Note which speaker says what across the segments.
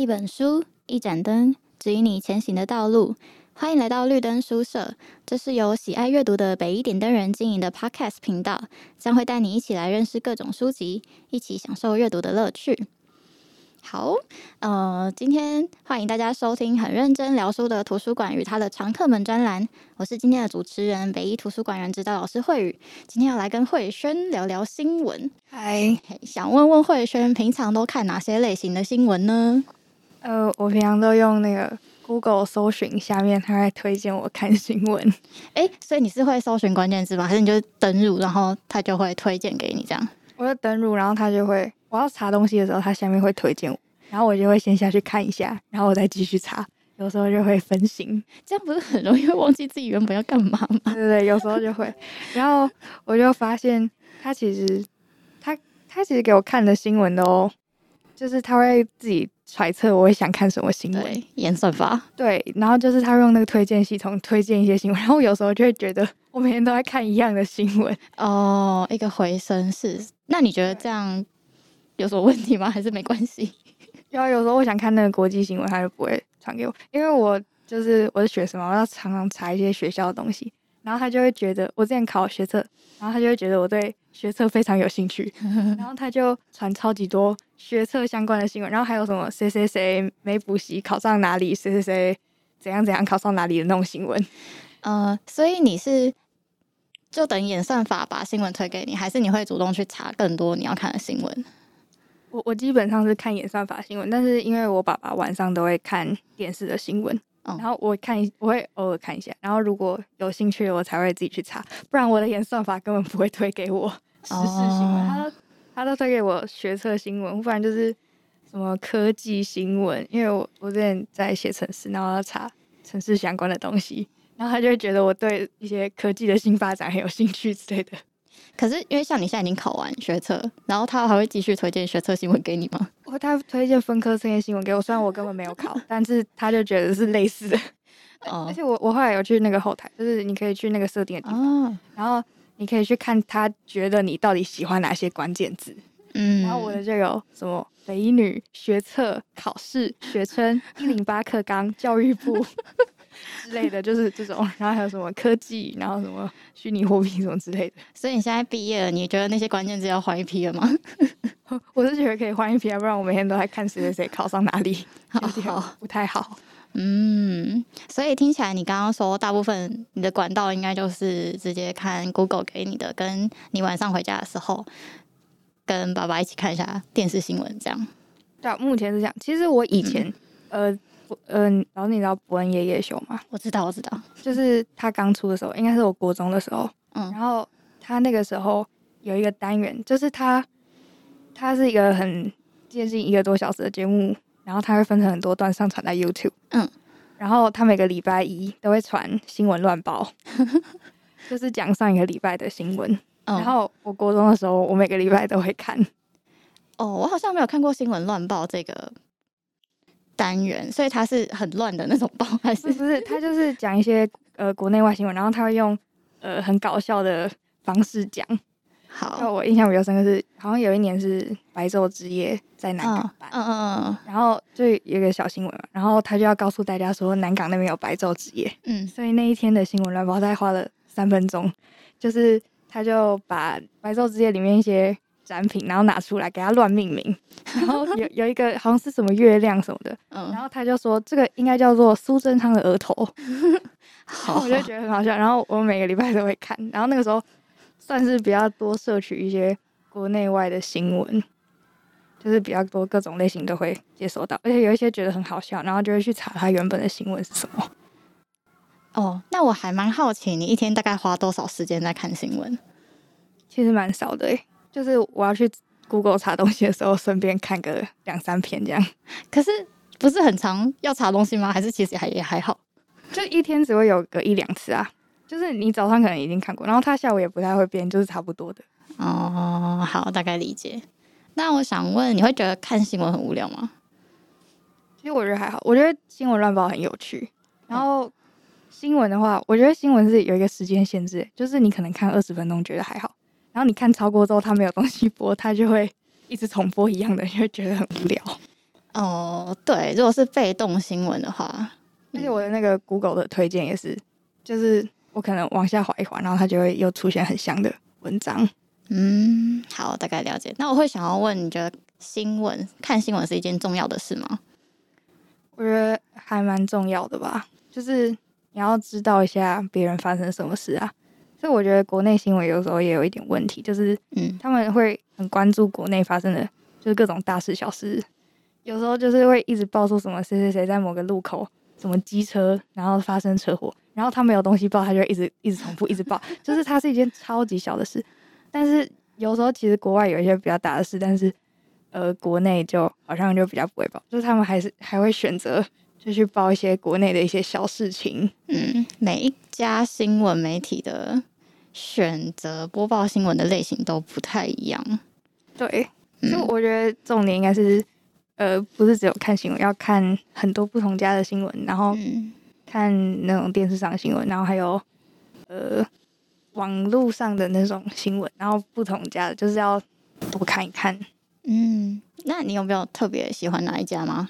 Speaker 1: 一本书，一盏灯，指引你前行的道路。欢迎来到绿灯书社，这是由喜爱阅读的北一点灯人经营的 Podcast 频道，将会带你一起来认识各种书籍，一起享受阅读的乐趣。好，呃，今天欢迎大家收听很认真聊书的图书馆与它的常客们专栏。我是今天的主持人，北一图书馆员指导老师慧宇。今天要来跟慧轩聊聊新闻。
Speaker 2: 嗨，
Speaker 1: 想问问慧轩，平常都看哪些类型的新闻呢？
Speaker 2: 呃，我平常都用那个 Google 搜寻，下面它会推荐我看新闻。
Speaker 1: 哎，所以你是会搜寻关键字吗？还是你就登入，然后它就会推荐给你这样？
Speaker 2: 我就登入，然后它就会。我要查东西的时候，它下面会推荐我，然后我就会先下去看一下，然后我再继续查。有时候就会分心，
Speaker 1: 这样不是很容易会忘记自己原本要干嘛吗？
Speaker 2: 对对对，有时候就会。然后我就发现，他其实他他其实给我看的新闻都，就是他会自己揣测我会想看什么新闻，
Speaker 1: 演算法。
Speaker 2: 对，然后就是他会用那个推荐系统推荐一些新闻，然后有时候就会觉得我每天都在看一样的新闻。
Speaker 1: 哦，一个回声是。那你觉得这样？有什么问题吗？还是没关系？
Speaker 2: 有有时候我想看那个国际新闻，他就不会传给我，因为我就是我是学生嘛，我要常常查一些学校的东西，然后他就会觉得我之前考学测，然后他就会觉得我对学测非常有兴趣，然后他就传超级多学测相关的新闻，然后还有什么谁谁谁没补习考上哪里，谁谁谁怎样怎样考上哪里的那种新闻。
Speaker 1: 呃，所以你是就等演算法把新闻推给你，还是你会主动去查更多你要看的新闻？
Speaker 2: 我我基本上是看演算法新闻，但是因为我爸爸晚上都会看电视的新闻，嗯、然后我看一我会偶尔看一下，然后如果有兴趣我才会自己去查，不然我的演算法根本不会推给我。时事新闻，他都他都推给我学测新闻，不然就是什么科技新闻，因为我我之前在写城市，然后要查城市相关的东西，然后他就会觉得我对一些科技的新发展很有兴趣之类的。
Speaker 1: 可是，因为像你现在已经考完学测，然后他还会继续推荐学测新闻给你吗？
Speaker 2: 我，他推荐分科这些新闻给我，虽然我根本没有考，但是他就觉得是类似的。哦，而且我我后来有去那个后台，就是你可以去那个设定的地方，哦，然后你可以去看他觉得你到底喜欢哪些关键字。嗯，然后我的就有什么北女学测考试学称 一零八课纲教育部。之类的就是这种，然后还有什么科技，然后什么虚拟货币什么之类的。
Speaker 1: 所以你现在毕业了，你觉得那些关键字要换一批了吗？
Speaker 2: 我是觉得可以换一批啊，不然我每天都在看谁谁谁考上哪里，
Speaker 1: 好好
Speaker 2: 不太好。
Speaker 1: 嗯，所以听起来你刚刚说大部分你的管道应该就是直接看 Google 给你的，跟你晚上回家的时候跟爸爸一起看一下电视新闻这样。
Speaker 2: 对啊，目前是这样。其实我以前、嗯、呃。嗯，然后你知道伯恩夜夜秀吗？
Speaker 1: 我知道，我知道，
Speaker 2: 就是他刚出的时候，应该是我国中的时候。嗯，然后他那个时候有一个单元，就是他，他是一个很接近一个多小时的节目，然后他会分成很多段上传在 YouTube。嗯，然后他每个礼拜一都会传新闻乱报，就是讲上一个礼拜的新闻。嗯，然后我国中的时候，我每个礼拜都会看。
Speaker 1: 哦，我好像没有看过新闻乱报这个。单元，所以它是很乱的那种报，还是
Speaker 2: 不是？他就是讲一些呃国内外新闻，然后他会用呃很搞笑的方式讲。好，那我印象比较深刻是，好像有一年是白昼之夜在南港办，嗯嗯嗯，然后就有一个小新闻嘛，然后他就要告诉大家说南港那边有白昼之夜，嗯，所以那一天的新闻乱报大概花了三分钟，就是他就把白昼之夜里面一些。展品，然后拿出来给他乱命名，然后有有一个好像是什么月亮什么的，嗯，然后他就说这个应该叫做苏贞昌的额头，好，我就觉得很好笑。然后我每个礼拜都会看，然后那个时候算是比较多摄取一些国内外的新闻，就是比较多各种类型都会接收到，而且有一些觉得很好笑，然后就会去查他原本的新闻是什么。
Speaker 1: 哦，那我还蛮好奇，你一天大概花多少时间在看新闻？
Speaker 2: 其实蛮少的诶。就是我要去 Google 查东西的时候，顺便看个两三篇这样。
Speaker 1: 可是不是很常要查东西吗？还是其实还也还好？
Speaker 2: 就一天只会有个一两次啊。就是你早上可能已经看过，然后他下午也不太会变，就是差不多的。
Speaker 1: 哦，好，大概理解。那我想问，你会觉得看新闻很无聊吗？
Speaker 2: 其实我觉得还好，我觉得新闻乱报很有趣。然后新闻的话，我觉得新闻是有一个时间限制，就是你可能看二十分钟觉得还好。然后你看超过之后，它没有东西播，它就会 一直重播一样的，就会觉得很无聊。
Speaker 1: 哦，对，如果是被动新闻的话，
Speaker 2: 而且我的那个 Google 的推荐也是，就是我可能往下滑一滑，然后它就会又出现很像的文章。
Speaker 1: 嗯，好，大概了解。那我会想要问，你觉得新闻看新闻是一件重要的事吗？
Speaker 2: 我觉得还蛮重要的吧，就是你要知道一下别人发生什么事啊。所以我觉得国内新闻有时候也有一点问题，就是嗯，他们会很关注国内发生的，就是各种大事小事。有时候就是会一直报出什么谁谁谁在某个路口什么机车，然后发生车祸，然后他没有东西报，他就会一直一直重复一直报，就是它是一件超级小的事。但是有时候其实国外有一些比较大的事，但是呃国内就好像就比较不会报，就是他们还是还会选择就去报一些国内的一些小事情。
Speaker 1: 嗯，每一家新闻媒体的选择播报新闻的类型都不太一样。
Speaker 2: 对，就我觉得重点应该是呃不是只有看新闻，要看很多不同家的新闻，然后看那种电视上的新闻，然后还有呃。网络上的那种新闻，然后不同家的就是要多看一看。
Speaker 1: 嗯，那你有没有特别喜欢哪一家吗？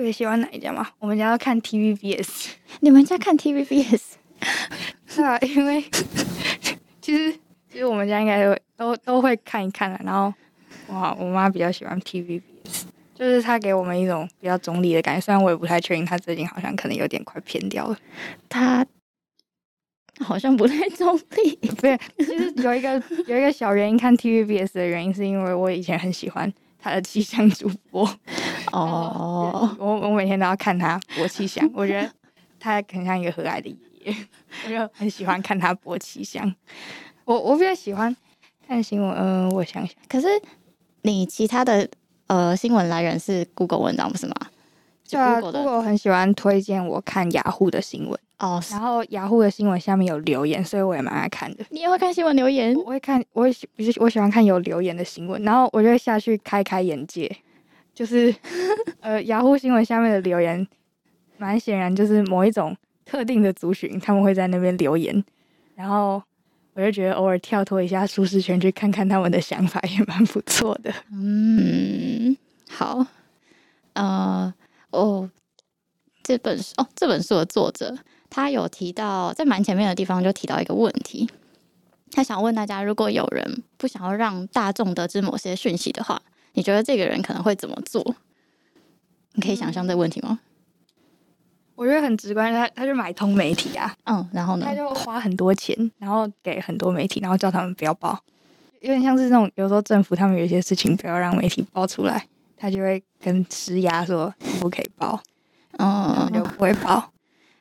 Speaker 2: 特别喜欢哪一家吗？我们家要看 TVBS。
Speaker 1: 你们家看 TVBS？
Speaker 2: 是 啊，因为 其实其实我们家应该都都都会看一看的。然后哇，我妈比较喜欢 TVBS，就是她给我们一种比较中立的感觉。虽然我也不太确定，她最近好像可能有点快偏掉了。
Speaker 1: 她。好像不太中立，
Speaker 2: 不是，其实有一个有一个小原因看 TVBS 的原因，是因为我以前很喜欢他的气象主播哦，我我每天都要看他播气象，我觉得他很像一个和蔼的爷爷，我就很喜欢看他播气象。我我比较喜欢看新闻，嗯、呃，我想想，
Speaker 1: 可是你其他的呃新闻来源是 Google 文章不是吗？
Speaker 2: 对啊，Google 很喜欢推荐我看雅虎的新闻。哦，oh, 然后雅虎的新闻下面有留言，所以我也蛮爱看的。
Speaker 1: 你也会看新闻留言？
Speaker 2: 我会看，我会喜，我喜欢看有留言的新闻，然后我就会下去开开眼界。就是，呃，雅虎新闻下面的留言，蛮显然就是某一种特定的族群，他们会在那边留言，然后我就觉得偶尔跳脱一下舒适圈，去看看他们的想法，也蛮不错的。
Speaker 1: 嗯，好，呃，哦，这本书，哦，这本书的作者。他有提到，在蛮前面的地方就提到一个问题，他想问大家：如果有人不想要让大众得知某些讯息的话，你觉得这个人可能会怎么做？你可以想象这个问题吗？
Speaker 2: 我觉得很直观，他他就买通媒体啊，
Speaker 1: 嗯，然后呢，
Speaker 2: 他就花很多钱，然后给很多媒体，然后叫他们不要报，有点像是那种有时候政府他们有一些事情不要让媒体报出来，他就会跟施压说不可以报，嗯，就不会报。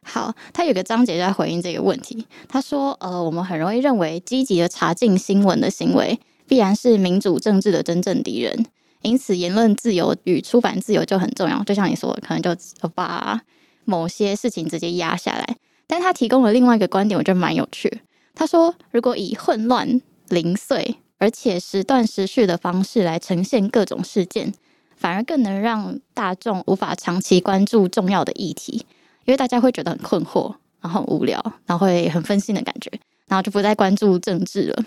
Speaker 1: 好，他有个章节在回应这个问题。他说：“呃，我们很容易认为积极的查禁新闻的行为，必然是民主政治的真正敌人。因此，言论自由与出版自由就很重要。就像你说的，可能就把某些事情直接压下来。但他提供了另外一个观点，我觉得蛮有趣。他说，如果以混乱、零碎而且时断时续的方式来呈现各种事件，反而更能让大众无法长期关注重要的议题。”因为大家会觉得很困惑，然后很无聊，然后会很分心的感觉，然后就不再关注政治了。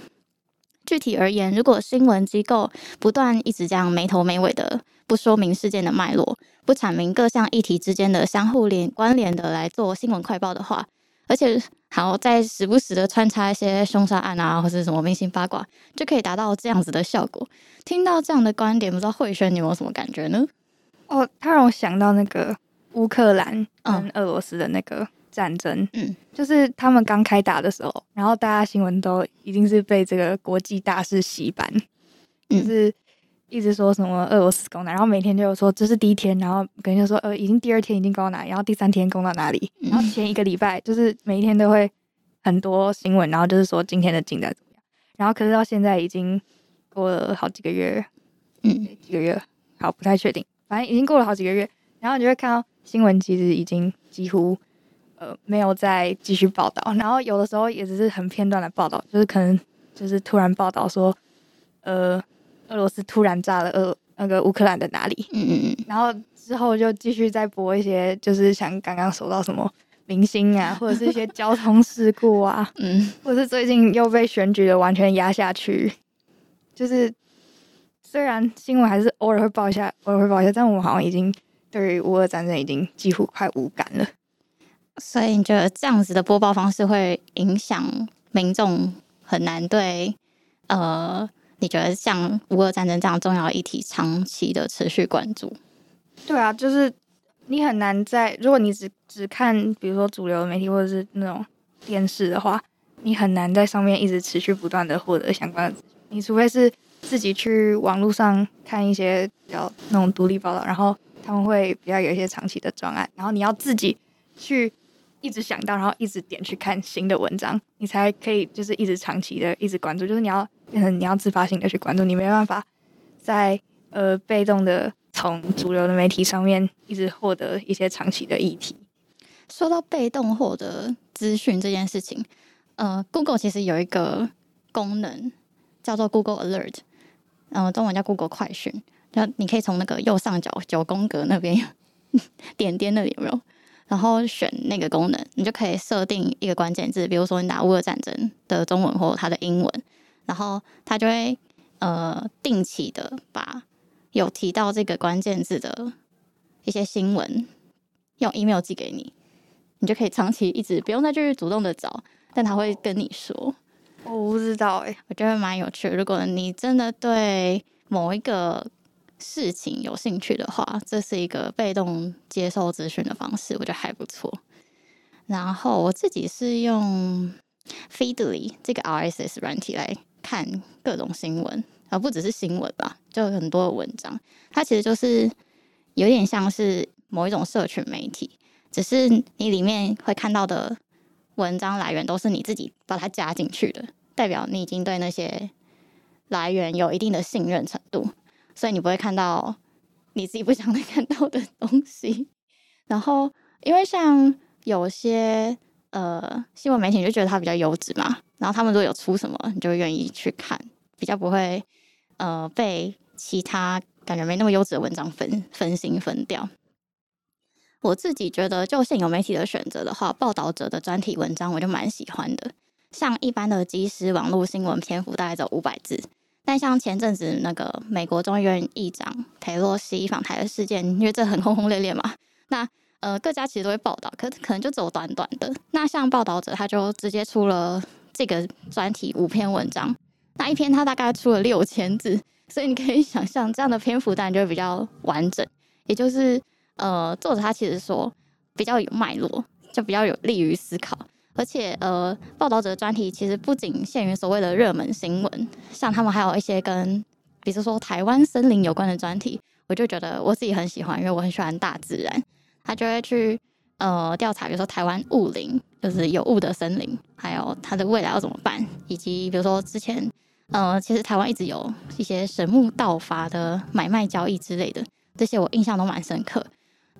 Speaker 1: 具体而言，如果新闻机构不断一直这样没头没尾的不说明事件的脉络，不阐明各项议题之间的相互连关联的来做新闻快报的话，而且还要再时不时的穿插一些凶杀案啊，或者什么明星八卦，就可以达到这样子的效果。听到这样的观点，不知道慧轩你有没有什么感觉呢？
Speaker 2: 哦，他让我想到那个。乌克兰跟俄罗斯的那个战争，嗯，就是他们刚开打的时候，然后大家新闻都已经是被这个国际大事洗版，嗯、就是一直说什么俄罗斯攻打，然后每天就有说这是第一天，然后可能就说呃已经第二天已经攻到哪里，然后第三天攻到哪里，然后前一个礼拜就是每一天都会很多新闻，然后就是说今天的进展怎么样，然后可是到现在已经过了好几个月，嗯，几个月，好不太确定，反正已经过了好几个月，然后你就会看到。新闻其实已经几乎呃没有再继续报道，然后有的时候也只是很片段的报道，就是可能就是突然报道说，呃，斯突然炸了俄那个乌克兰的哪里，嗯嗯嗯，然后之后就继续再播一些，就是像刚刚说到什么明星啊，或者是一些交通事故啊，嗯，或者是最近又被选举的完全压下去，就是虽然新闻还是偶尔会报一下，偶尔会报一下，但我们好像已经对于乌俄战争已经几乎快无感了。
Speaker 1: 所以你觉得这样子的播报方式会影响民众很难对呃？你觉得像乌俄战争这样重要的议题，长期的持续关注？
Speaker 2: 对啊，就是你很难在，如果你只只看，比如说主流媒体或者是那种电视的话，你很难在上面一直持续不断的获得相关的。你除非是自己去网络上看一些比较那种独立报道，然后他们会比较有一些长期的专案，然后你要自己去一直想到，然后一直点去看新的文章，你才可以就是一直长期的一直关注，就是你要。变成你要自发性的去关注，你没办法在呃被动的从主流的媒体上面一直获得一些长期的议题。
Speaker 1: 说到被动获得资讯这件事情，呃，Google 其实有一个功能叫做 Google Alert，嗯、呃，中文叫 Google 快讯，就你可以从那个右上角九宫格那边 点点那里有没有？然后选那个功能，你就可以设定一个关键字，比如说你打乌尔战争的中文或它的英文。然后他就会呃定期的把有提到这个关键字的一些新闻用 email 寄给你，你就可以长期一直不用再去主动的找，但他会跟你说。
Speaker 2: 我不知道哎，
Speaker 1: 我觉得蛮有趣。如果你真的对某一个事情有兴趣的话，这是一个被动接受资讯的方式，我觉得还不错。然后我自己是用 Feedly 这个 RSS 软体来。看各种新闻，而不只是新闻吧，就很多文章。它其实就是有点像是某一种社群媒体，只是你里面会看到的文章来源都是你自己把它加进去的，代表你已经对那些来源有一定的信任程度，所以你不会看到你自己不想再看到的东西。然后，因为像有些呃新闻媒体，就觉得它比较优质嘛。然后他们如果有出什么，你就愿意去看，比较不会呃被其他感觉没那么优质的文章分分心分掉。我自己觉得，就现有媒体的选择的话，报道者的专题文章我就蛮喜欢的。像一般的即时网络新闻篇幅大概只有五百字，但像前阵子那个美国众议院议长裴洛西访台的事件，因为这很轰轰烈烈嘛，那呃各家其实都会报道，可可能就走短短的。那像报道者他就直接出了。这个专题五篇文章，那一篇他大概出了六千字，所以你可以想象这样的篇幅当然就会比较完整。也就是呃，作者他其实说比较有脉络，就比较有利于思考。而且呃，报道者的专题其实不仅限于所谓的热门新闻，像他们还有一些跟比如说台湾森林有关的专题，我就觉得我自己很喜欢，因为我很喜欢大自然，他就会去。呃，调查比如说台湾雾林，就是有雾的森林，还有它的未来要怎么办，以及比如说之前，呃，其实台湾一直有一些神木盗伐的买卖交易之类的，这些我印象都蛮深刻。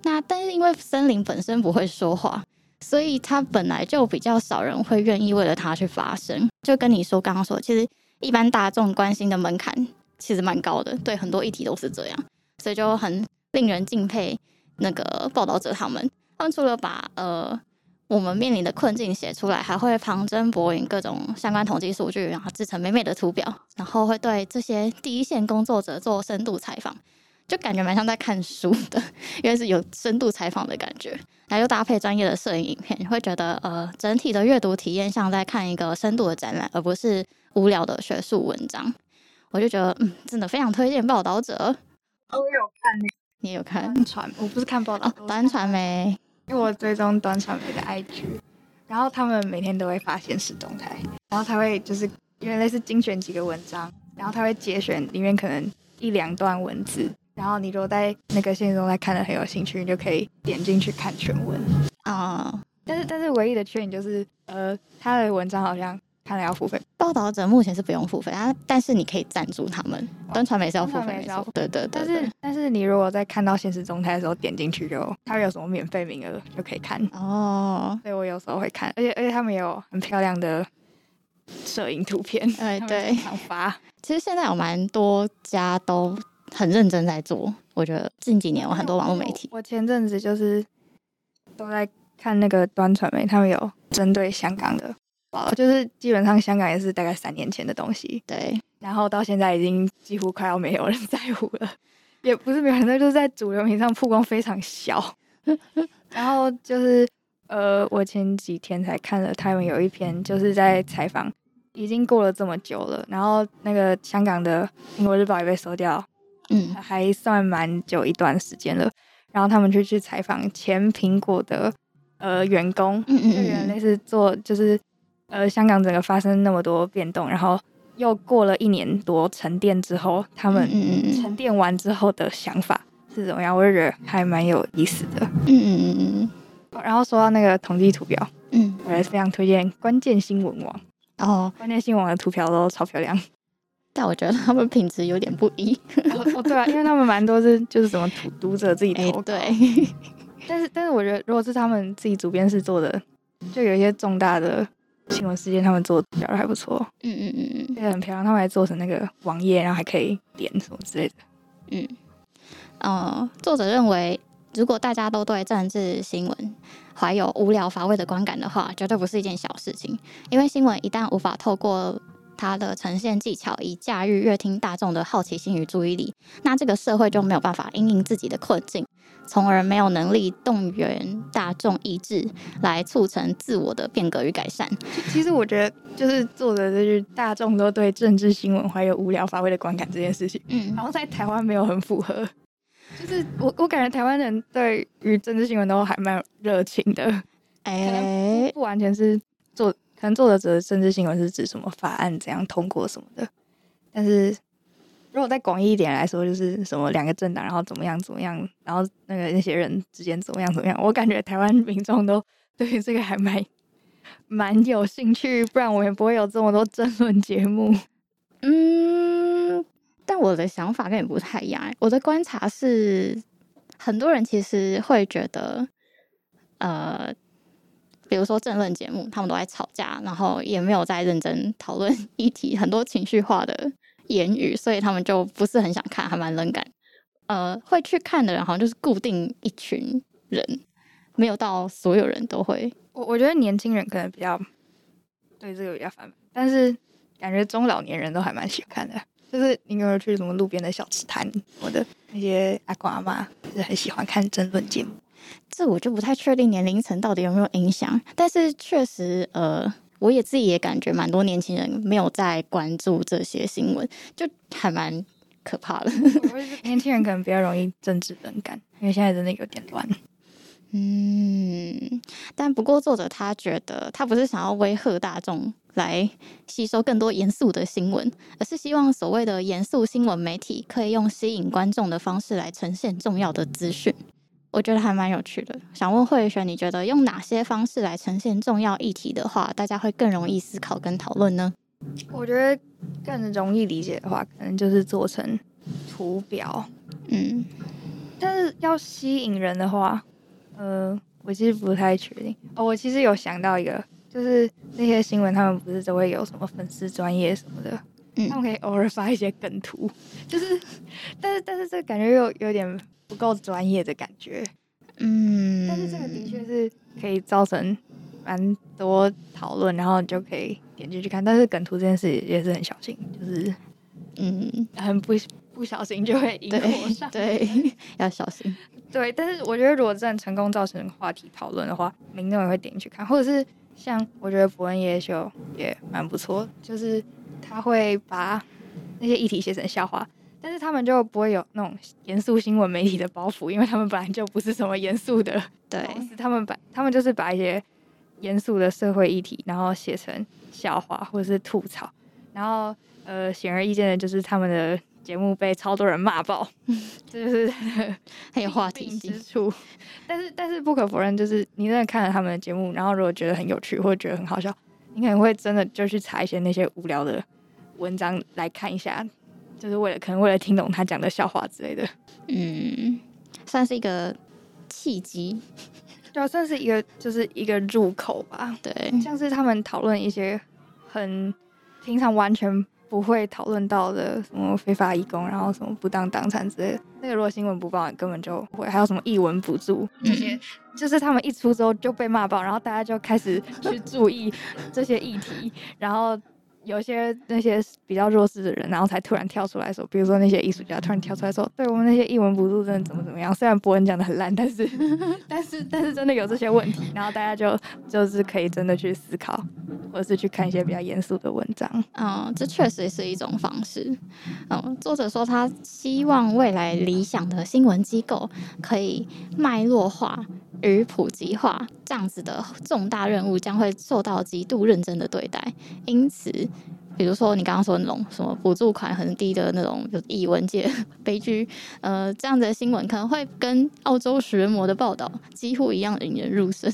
Speaker 1: 那但是因为森林本身不会说话，所以他本来就比较少人会愿意为了他去发声。就跟你说刚刚说，其实一般大众关心的门槛其实蛮高的，对很多议题都是这样，所以就很令人敬佩那个报道者他们。他们除了把呃我们面临的困境写出来，还会旁征博引各种相关统计数据，然后制成美美的图表，然后会对这些第一线工作者做深度采访，就感觉蛮像在看书的，因为是有深度采访的感觉，然后又搭配专业的摄影影片，会觉得呃整体的阅读体验像在看一个深度的展览，而不是无聊的学术文章。我就觉得嗯，真的非常推荐报道者。
Speaker 2: 我有看，
Speaker 1: 你有看
Speaker 2: 传？我不是看报道，
Speaker 1: 短传媒。
Speaker 2: 因为我追踪端传媒的 IG，然后他们每天都会发现实动态，然后他会就是因为类似精选几个文章，然后他会节选里面可能一两段文字，然后你如果在那个现实中在看的很有兴趣，你就可以点进去看全文啊。Uh, 但是但是唯一的缺点就是呃，他的文章好像。看了要付费，
Speaker 1: 报道者目前是不用付费啊，但是你可以赞助他们。端传媒是要付费，对对对。
Speaker 2: 但是但是你如果在看到现实动态的时候点进去就，他有什么免费名额就可以看哦。所以我有时候会看，而且而且他们也有很漂亮的摄影图片，
Speaker 1: 哎对，
Speaker 2: 常发。
Speaker 1: 其实现在有蛮多家都很认真在做，我觉得近几年有很多网络媒体。
Speaker 2: 我前阵子就是都在看那个端传媒，他们有针对香港的。就是基本上香港也是大概三年前的东西。
Speaker 1: 对，
Speaker 2: 然后到现在已经几乎快要没有人在乎了，也不是没有人在，就是在主流媒体上曝光非常小。然后就是呃，我前几天才看了他们有一篇，就是在采访，已经过了这么久了，然后那个香港的《苹果日报》也被收掉，嗯，还算蛮久一段时间了。然后他们就去采访前苹果的呃员工，嗯嗯，就原来类似做就是呃香港整个发生那么多变动，然后又过了一年多沉淀之后，他们沉淀完之后的想法是怎么样？我就觉得还蛮有意思的，嗯嗯嗯嗯。然后说到那个统计图表，嗯，我也非常推荐关键新闻网。哦，关键新闻网的图表都超漂亮，
Speaker 1: 但我觉得他们品质有点不一。
Speaker 2: 哦，对啊，因为他们蛮多是就是什么读读者自己投稿，
Speaker 1: 欸，对。
Speaker 2: 但是但是我觉得如果是他们自己主编室做的，就有一些重大的新闻事件，他们做的表还不错。嗯嗯嗯嗯，对，很漂亮。他们还做成那个网页，然后还可以点什么之类的。
Speaker 1: 嗯，呃，作者认为。如果大家都对政治新闻怀有无聊乏味的观感的话，绝对不是一件小事情。因为新闻一旦无法透过它的呈现技巧，以驾驭乐听大众的好奇心与注意力，那这个社会就没有办法因应自己的困境，从而没有能力动员大众意志来促成自我的变革与改善。
Speaker 2: 其实我觉得，就是做的就是大众都对政治新闻怀有无聊乏味的观感这件事情，嗯，然后在台湾没有很符合。就是我，我感觉台湾人对于政治新闻都还蛮热情的，哎、欸，不完全是做，可能作者指的政治新闻是指什么法案怎样通过什么的，但是如果再广义一点来说，就是什么两个政党然后怎么样怎么样，然后那个那些人之间怎么样怎么样，我感觉台湾民众都 对于这个还蛮蛮有兴趣，不然我也不会有这么多争论节目，
Speaker 1: 嗯。但我的想法跟你不太一样。我的观察是，很多人其实会觉得，呃，比如说政论节目，他们都在吵架，然后也没有在认真讨论议题，很多情绪化的言语，所以他们就不是很想看，还蛮冷感。呃，会去看的人好像就是固定一群人，没有到所有人都会。
Speaker 2: 我我觉得年轻人可能比较对这个比较反感，但是感觉中老年人都还蛮喜欢看的。就是你有没有去什么路边的小吃摊，我的那些阿公阿妈就是很喜欢看争论节目。
Speaker 1: 这我就不太确定年龄层到底有没有影响，但是确实，呃，我也自己也感觉蛮多年轻人没有在关注这些新闻，就还蛮可怕的。
Speaker 2: 年轻人可能比较容易政治冷感，因为现在真的有点乱。
Speaker 1: 嗯，但不过作者他觉得他不是想要威吓大众来吸收更多严肃的新闻，而是希望所谓的严肃新闻媒体可以用吸引观众的方式来呈现重要的资讯。我觉得还蛮有趣的。想问慧璇，你觉得用哪些方式来呈现重要议题的话，大家会更容易思考跟讨论呢？
Speaker 2: 我觉得更容易理解的话，可能就是做成图表。嗯，但是要吸引人的话。呃，我其实不太确定哦。我其实有想到一个，就是那些新闻，他们不是都会有什么粉丝专业什么的，嗯，他们可以偶尔发一些梗图，就是，但是但是这个感觉又有点不够专业的感觉，嗯，但是这个的确是可以造成蛮多讨论，然后你就可以点进去看。但是梗图这件事也是很小心，就是，嗯，很不不小心就会引火上，
Speaker 1: 对，对，要小心。
Speaker 2: 对，但是我觉得如果真的成功造成话题讨论的话，民众也会点进去看，或者是像我觉得伯恩夜夜秀也蛮不错，就是他会把那些议题写成笑话，但是他们就不会有那种严肃新闻媒体的包袱，因为他们本来就不是什么严肃的，对，他们把他们就是把一些严肃的社会议题，然后写成笑话或者是吐槽，然后呃显而易见的就是他们的。节目被超多人骂爆，这就是
Speaker 1: 很有话题 性之处。
Speaker 2: 但是，但是不可否认，就是你真的看了他们的节目，然后如果觉得很有趣或者觉得很好笑，你可能会真的就去查一些那些无聊的文章来看一下，就是为了可能为了听懂他讲的笑话之类的。
Speaker 1: 嗯，算是一个契机，
Speaker 2: 对，算是一个就是一个入口吧。
Speaker 1: 对，
Speaker 2: 像是他们讨论一些很平常完全。不会讨论到的什么非法义工，然后什么不当党产之类的。那个如果新闻不报，根本就不会。还有什么译文补助这些，就是他们一出之后就被骂爆，然后大家就开始去注意这些议题，然后。有些那些比较弱势的人，然后才突然跳出来说，比如说那些艺术家突然跳出来说，对我们那些艺文不入的怎么怎么样。虽然博文讲的很烂，但是 但是但是真的有这些问题，然后大家就就是可以真的去思考，或者是去看一些比较严肃的文章。
Speaker 1: 嗯，这确实是一种方式。嗯，作者说他希望未来理想的新闻机构可以脉络化。与普及化这样子的重大任务将会受到极度认真的对待，因此，比如说你刚刚说的那种什么补助款很低的那种，就译文界 悲剧，呃，这样子的新闻可能会跟澳洲食人魔的报道几乎一样引人入胜。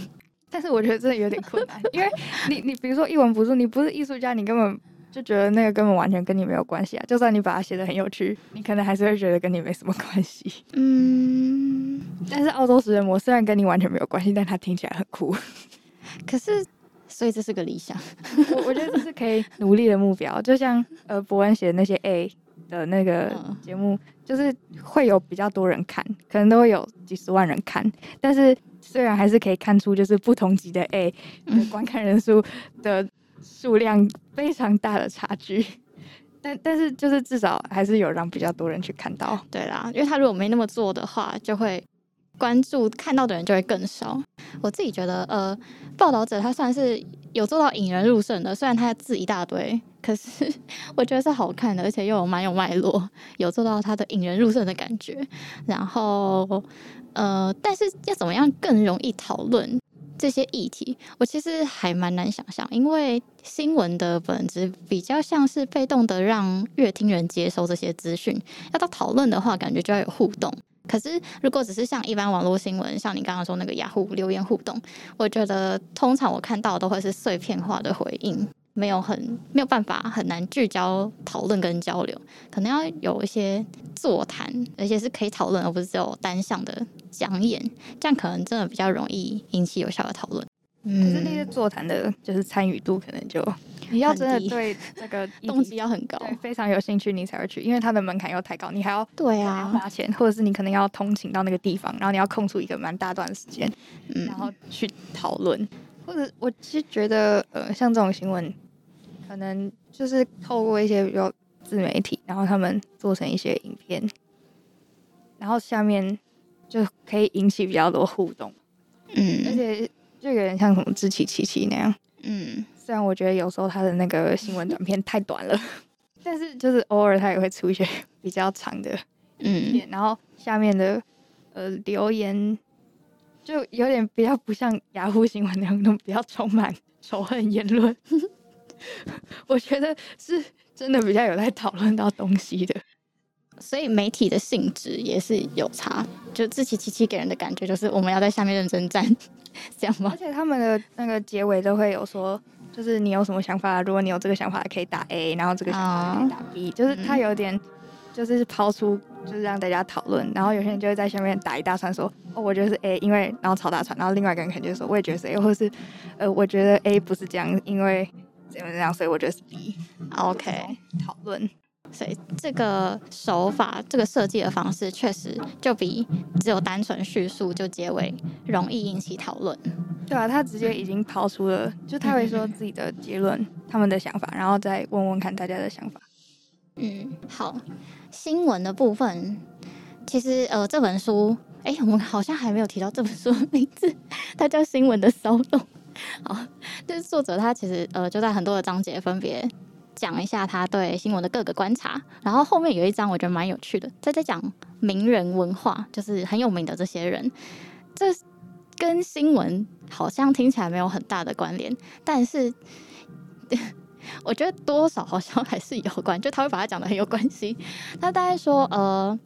Speaker 2: 但是我觉得真的有点困难，因为你你比如说译文补助，你不是艺术家，你根本。就觉得那个根本完全跟你没有关系啊！就算你把它写的很有趣，你可能还是会觉得跟你没什么关系。嗯，但是澳洲食人魔虽然跟你完全没有关系，但它听起来很酷。
Speaker 1: 可是，所以这是个理想。
Speaker 2: 我我觉得这是可以努力的目标。就像呃，伯恩写的那些 A 的那个节目，就是会有比较多人看，可能都会有几十万人看。但是虽然还是可以看出，就是不同级的 A 的观看人数的。数量非常大的差距，但但是就是至少还是有让比较多人去看到。
Speaker 1: 对啦，因为他如果没那么做的话，就会关注看到的人就会更少。我自己觉得，呃，报道者他算是有做到引人入胜的，虽然他字一大堆，可是 我觉得是好看的，而且又有蛮有脉络，有做到他的引人入胜的感觉。然后，呃，但是要怎么样更容易讨论？这些议题，我其实还蛮难想象，因为新闻的本质比较像是被动的让阅听人接收这些资讯。要到讨论的话，感觉就要有互动。可是如果只是像一般网络新闻，像你刚刚说那个雅虎留言互动，我觉得通常我看到都会是碎片化的回应。没有很没有办法很难聚焦讨论跟交流，可能要有一些座谈，而且是可以讨论，而不是只有单向的讲演，这样可能真的比较容易引起有效的讨论。
Speaker 2: 嗯，可是那些座谈的，就是参与度可能就你要真的对这个
Speaker 1: 动机要很高，
Speaker 2: 非常有兴趣，你才会去，因为它的门槛又太高，你还要
Speaker 1: 对啊。
Speaker 2: 花钱，或者是你可能要通勤到那个地方，然后你要空出一个蛮大段时间，嗯，然后去讨论。或者我其实觉得，呃，像这种新闻，可能就是透过一些比较自媒体，然后他们做成一些影片，然后下面就可以引起比较多互动，嗯，而且就有点像什么志祺七七那样，嗯，虽然我觉得有时候他的那个新闻短片太短了，但是就是偶尔他也会出一些比较长的，嗯，然后下面的呃留言。就有点比较不像雅虎新闻那样，那种比较充满仇恨言论。我觉得是真的比较有在讨论到东西的，
Speaker 1: 所以媒体的性质也是有差。就志祺七七给人的感觉就是我们要在下面认真站，这样吗？
Speaker 2: 而且他们的那个结尾都会有说，就是你有什么想法，如果你有这个想法，可以打 A，然后这个想法可以打 B，、哦、就是他有点。就是抛出，就是让大家讨论，然后有些人就会在下面打一大串说，哦，我觉得是 A，因为然后吵大串，然后另外一个人肯定说，我也觉得是 A，或者是，呃，我觉得 A 不是这样，因为怎么这样，所以我觉得是 B。
Speaker 1: OK，
Speaker 2: 讨论，
Speaker 1: 所以这个手法，这个设计的方式，确实就比只有单纯叙述就结尾容易引起讨论。
Speaker 2: 对啊，他直接已经抛出了，就他会说自己的结论，他们的想法，然后再问问看大家的想法。
Speaker 1: 嗯，好。新闻的部分，其实呃，这本书，哎，我们好像还没有提到这本书的名字，它叫《新闻的骚动》。好，就是作者他其实呃，就在很多的章节分别讲一下他对新闻的各个观察，然后后面有一章我觉得蛮有趣的，在在讲名人文化，就是很有名的这些人，这跟新闻好像听起来没有很大的关联，但是。我觉得多少好像还是有关，就他会把它讲得很有关系。他大概说，呃，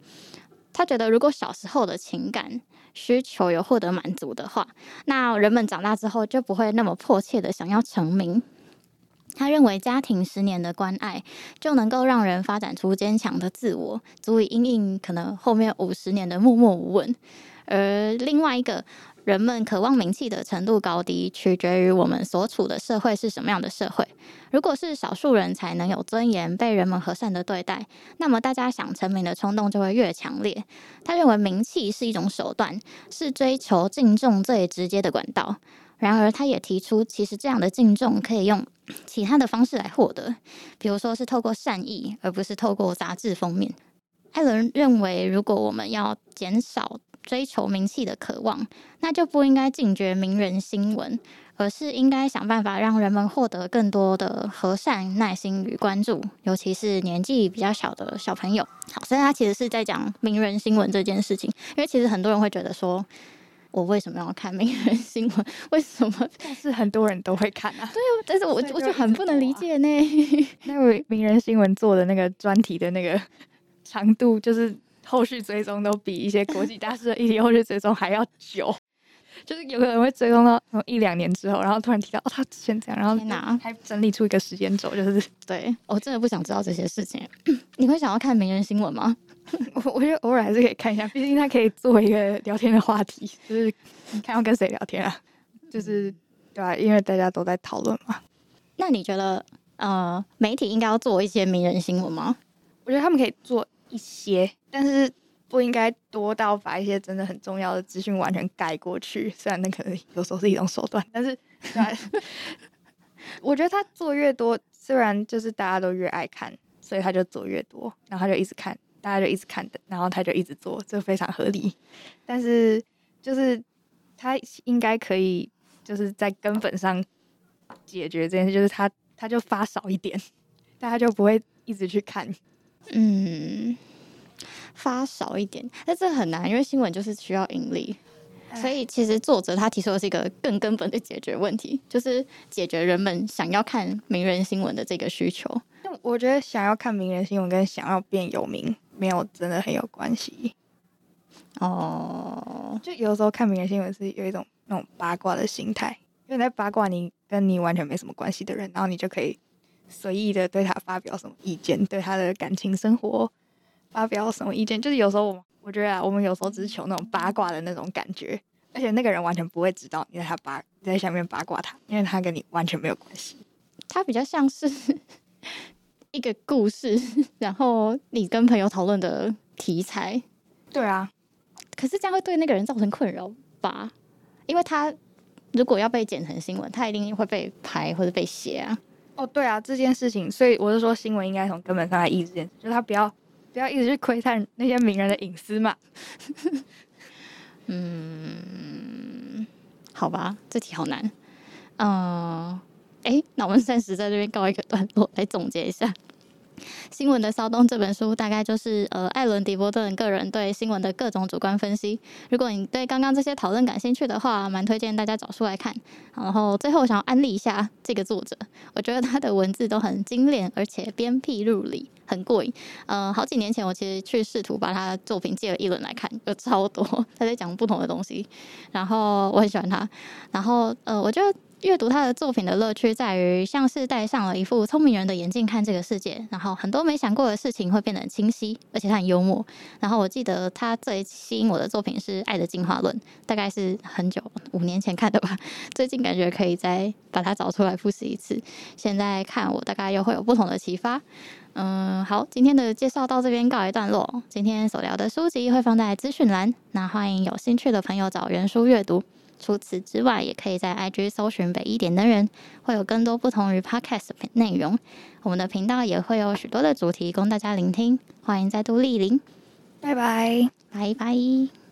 Speaker 1: 他觉得如果小时候的情感需求有获得满足的话，那人们长大之后就不会那么迫切的想要成名。他认为家庭十年的关爱就能够让人发展出坚强的自我，足以应应可能后面五十年的默默无闻。而另外一个。人们渴望名气的程度高低，取决于我们所处的社会是什么样的社会。如果是少数人才能有尊严，被人们和善的对待，那么大家想成名的冲动就会越强烈。他认为名气是一种手段，是追求敬重最直接的管道。然而，他也提出，其实这样的敬重可以用其他的方式来获得，比如说是透过善意，而不是透过杂志封面。艾伦认为，如果我们要减少追求名气的渴望，那就不应该禁绝名人新闻，而是应该想办法让人们获得更多的和善、耐心与关注，尤其是年纪比较小的小朋友。好，所以他其实是在讲名人新闻这件事情，因为其实很多人会觉得说，我为什么要看名人新闻？为什么？
Speaker 2: 但是很多人都会看啊。
Speaker 1: 对啊，但是我就我就很不能理解呢。
Speaker 2: 那位名人新闻做的那个专题的那个。长度就是后续追踪都比一些国际大事的议题后续追踪还要久，就是有可能会追踪到一两年之后，然后突然提到哦，他之前这样，然后哪还整理出一个时间轴，就是
Speaker 1: 对，我真的不想知道这些事情。你会想要看名人新闻吗？
Speaker 2: 我 我觉得偶尔还是可以看一下，毕竟它可以作为一个聊天的话题，就是你看要跟谁聊天啊，就是对啊，因为大家都在讨论嘛。
Speaker 1: 那你觉得呃，媒体应该要做一些名人新闻吗？
Speaker 2: 我觉得他们可以做。一些，但是不应该多到把一些真的很重要的资讯完全盖过去。虽然那可能有时候是一种手段，但是我觉得他做越多，虽然就是大家都越爱看，所以他就做越多，然后他就一直看，大家就一直看的，然后他就一直做，这非常合理。但是就是他应该可以，就是在根本上解决这件事，就是他他就发少一点，大家就不会一直去看。
Speaker 1: 嗯，发少一点，但这很难，因为新闻就是需要盈利，所以其实作者他提出的是一个更根本的解决问题，就是解决人们想要看名人新闻的这个需求。
Speaker 2: 但我觉得想要看名人新闻跟想要变有名没有真的很有关系。哦，就有时候看名人新闻是有一种那种八卦的心态，因为在八卦你跟你完全没什么关系的人，然后你就可以。随意的对他发表什么意见，对他的感情生活发表什么意见，就是有时候我我觉得啊，我们有时候只是求那种八卦的那种感觉，而且那个人完全不会知道你在他八你在下面八卦他，因为他跟你完全没有关系。
Speaker 1: 他比较像是 一个故事，然后你跟朋友讨论的题材。
Speaker 2: 对啊，
Speaker 1: 可是这样会对那个人造成困扰吧？因为他如果要被剪成新闻，他一定会被拍或者被写啊。
Speaker 2: 哦，对啊，这件事情，所以我是说新闻应该从根本上来抑制这件事，就是他不要不要一直去窥探那些名人的隐私嘛。
Speaker 1: 嗯，好吧，这题好难。嗯、呃，哎，那我们暂时在这边告一个段落，来总结一下。新闻的骚动这本书大概就是呃艾伦迪波顿个人对新闻的各种主观分析。如果你对刚刚这些讨论感兴趣的话，蛮推荐大家找书来看。然后最后想要安利一下这个作者，我觉得他的文字都很精炼，而且鞭辟入里，很过瘾。呃，好几年前我其实去试图把他的作品借了一轮来看，有超多他在讲不同的东西，然后我很喜欢他。然后呃，我觉得。阅读他的作品的乐趣在于，像是戴上了一副聪明人的眼镜看这个世界，然后很多没想过的事情会变得很清晰，而且他很幽默。然后我记得他最吸引我的作品是《爱的进化论》，大概是很久五年前看的吧。最近感觉可以再把它找出来复习一次。现在看我大概又会有不同的启发。嗯，好，今天的介绍到这边告一段落。今天所聊的书籍会放在资讯栏，那欢迎有兴趣的朋友找原书阅读。除此之外，也可以在 IG 搜寻“北一点的人”，会有更多不同于 Podcast 的内容。我们的频道也会有许多的主题供大家聆听，欢迎再度莅临。
Speaker 2: 拜拜，
Speaker 1: 拜拜。